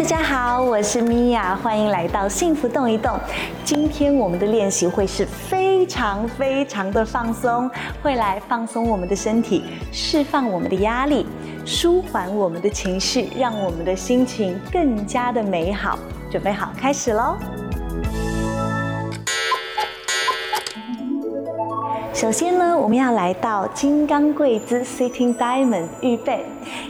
大家好，我是米娅，欢迎来到幸福动一动。今天我们的练习会是非常非常的放松，会来放松我们的身体，释放我们的压力，舒缓我们的情绪，让我们的心情更加的美好。准备好，开始喽！首先呢，我们要来到金刚跪姿 （Sitting Diamond），预备，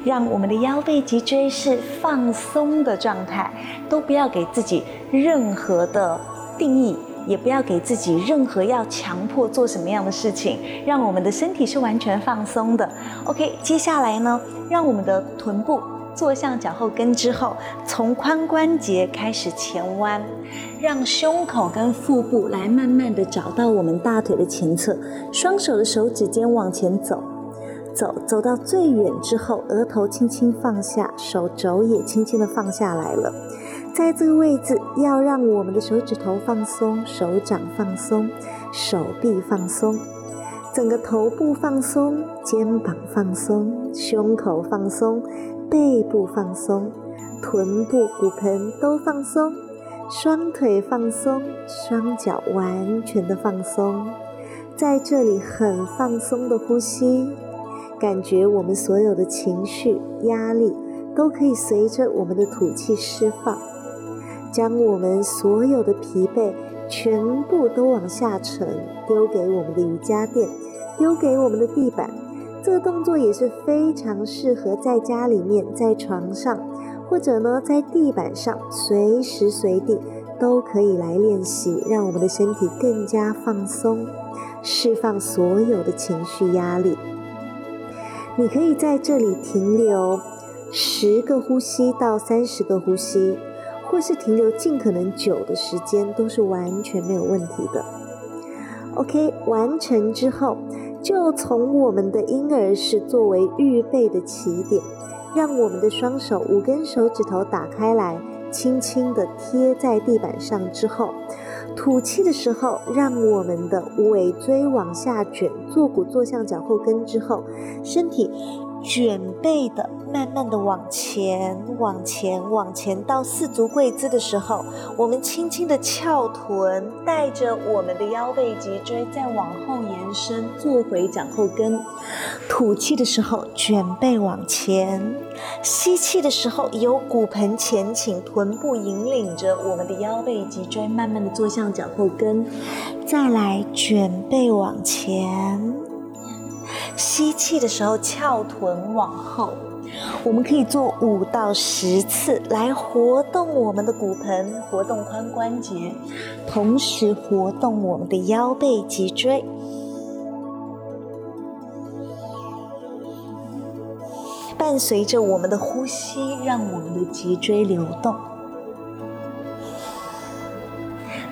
让我们的腰背脊椎是放松的状态，都不要给自己任何的定义，也不要给自己任何要强迫做什么样的事情，让我们的身体是完全放松的。OK，接下来呢，让我们的臀部。坐向脚后跟之后，从髋关节开始前弯，让胸口跟腹部来慢慢的找到我们大腿的前侧，双手的手指尖往前走，走走到最远之后，额头轻轻放下，手肘也轻轻的放下来了。在这个位置，要让我们的手指头放松，手掌放松，手臂放松，整个头部放松，肩膀放松，胸口放松。背部放松，臀部、骨盆都放松，双腿放松，双脚完全的放松，在这里很放松的呼吸，感觉我们所有的情绪、压力都可以随着我们的吐气释放，将我们所有的疲惫全部都往下沉，丢给我们的瑜伽垫，丢给我们的地板。这个动作也是非常适合在家里面，在床上，或者呢在地板上，随时随地都可以来练习，让我们的身体更加放松，释放所有的情绪压力。你可以在这里停留十个呼吸到三十个呼吸，或是停留尽可能久的时间，都是完全没有问题的。OK，完成之后。就从我们的婴儿室作为预备的起点，让我们的双手五根手指头打开来，轻轻地贴在地板上之后，吐气的时候，让我们的尾椎往下卷，坐骨坐向脚后跟之后，身体。卷背的，慢慢的往前，往前，往前，到四足跪姿的时候，我们轻轻的翘臀，带着我们的腰背脊椎再往后延伸，坐回脚后跟。吐气的时候，卷背往前；吸气的时候，由骨盆前倾，臀部引领着我们的腰背脊椎，慢慢的坐向脚后跟。再来，卷背往前。吸气的时候，翘臀往后，我们可以做五到十次，来活动我们的骨盆，活动髋关节，同时活动我们的腰背脊椎。伴随着我们的呼吸，让我们的脊椎流动。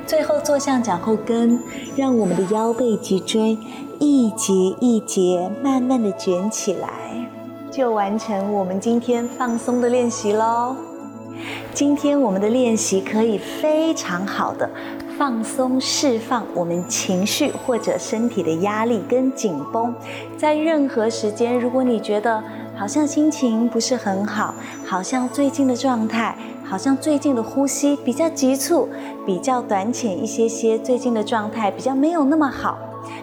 最后坐向脚后跟，让我们的腰背脊椎。一节一节慢慢的卷起来，就完成我们今天放松的练习喽。今天我们的练习可以非常好的放松释放我们情绪或者身体的压力跟紧绷。在任何时间，如果你觉得好像心情不是很好，好像最近的状态，好像最近的呼吸比较急促，比较短浅一些些，最近的状态比较没有那么好。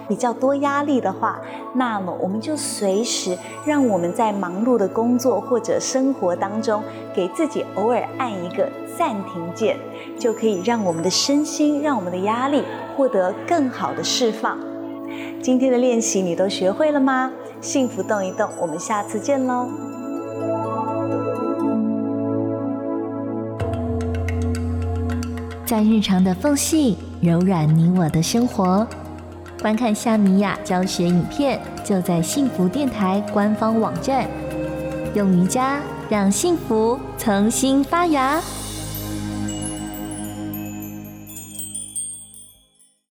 比较多压力的话，那么我们就随时让我们在忙碌的工作或者生活当中，给自己偶尔按一个暂停键，就可以让我们的身心，让我们的压力获得更好的释放。今天的练习你都学会了吗？幸福动一动，我们下次见喽！在日常的缝隙，柔软你我的生活。观看夏米雅教学影片，就在幸福电台官方网站。用瑜伽让幸福重新发芽。